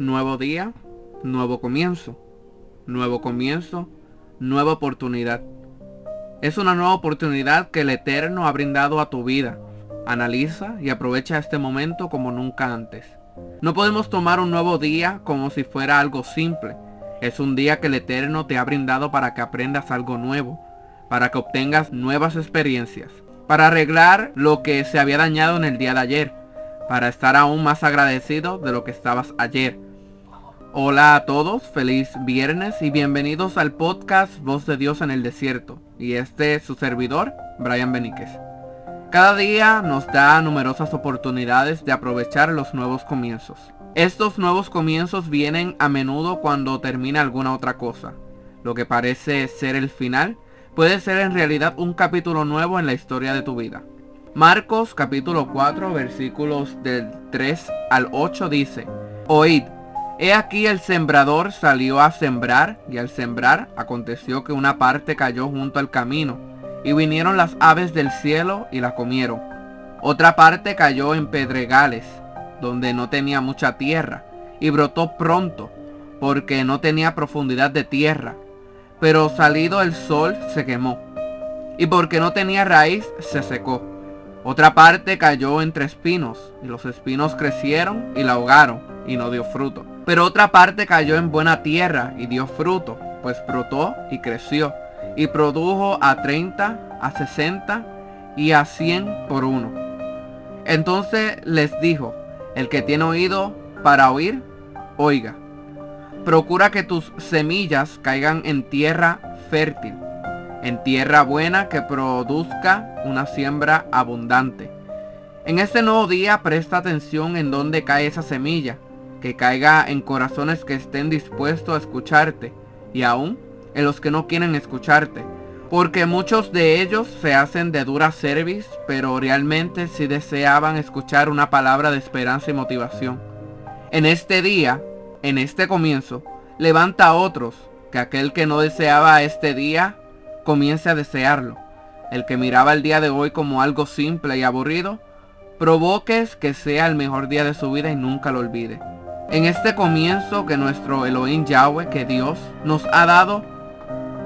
nuevo día, nuevo comienzo. Nuevo comienzo, nueva oportunidad. Es una nueva oportunidad que el Eterno ha brindado a tu vida. Analiza y aprovecha este momento como nunca antes. No podemos tomar un nuevo día como si fuera algo simple. Es un día que el Eterno te ha brindado para que aprendas algo nuevo, para que obtengas nuevas experiencias, para arreglar lo que se había dañado en el día de ayer, para estar aún más agradecido de lo que estabas ayer. Hola a todos, feliz viernes y bienvenidos al podcast Voz de Dios en el Desierto. Y este es su servidor, Brian Beníquez. Cada día nos da numerosas oportunidades de aprovechar los nuevos comienzos. Estos nuevos comienzos vienen a menudo cuando termina alguna otra cosa. Lo que parece ser el final puede ser en realidad un capítulo nuevo en la historia de tu vida. Marcos capítulo 4 versículos del 3 al 8 dice, Oíd, he aquí el sembrador salió a sembrar y al sembrar aconteció que una parte cayó junto al camino y vinieron las aves del cielo y la comieron. Otra parte cayó en pedregales donde no tenía mucha tierra, y brotó pronto, porque no tenía profundidad de tierra. Pero salido el sol se quemó, y porque no tenía raíz se secó. Otra parte cayó entre espinos, y los espinos crecieron y la ahogaron, y no dio fruto. Pero otra parte cayó en buena tierra y dio fruto, pues brotó y creció, y produjo a 30, a 60 y a 100 por uno. Entonces les dijo, el que tiene oído para oír, oiga. Procura que tus semillas caigan en tierra fértil, en tierra buena que produzca una siembra abundante. En este nuevo día presta atención en dónde cae esa semilla, que caiga en corazones que estén dispuestos a escucharte y aún en los que no quieren escucharte porque muchos de ellos se hacen de dura cerviz, pero realmente sí deseaban escuchar una palabra de esperanza y motivación. En este día, en este comienzo, levanta a otros, que aquel que no deseaba este día, comience a desearlo. El que miraba el día de hoy como algo simple y aburrido, provoques que sea el mejor día de su vida y nunca lo olvide. En este comienzo que nuestro Elohim Yahweh, que Dios nos ha dado,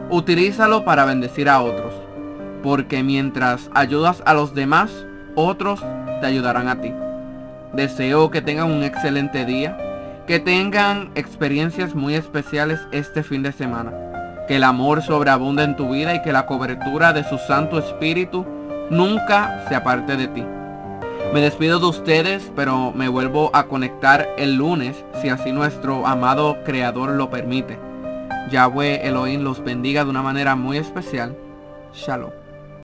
utilízalo para bendecir a otros, porque mientras ayudas a los demás, otros te ayudarán a ti. Deseo que tengan un excelente día, que tengan experiencias muy especiales este fin de semana, que el amor sobreabunde en tu vida y que la cobertura de su Santo Espíritu nunca se aparte de ti. Me despido de ustedes, pero me vuelvo a conectar el lunes, si así nuestro amado Creador lo permite. Yahweh Elohim los bendiga de una manera muy especial. Shalom.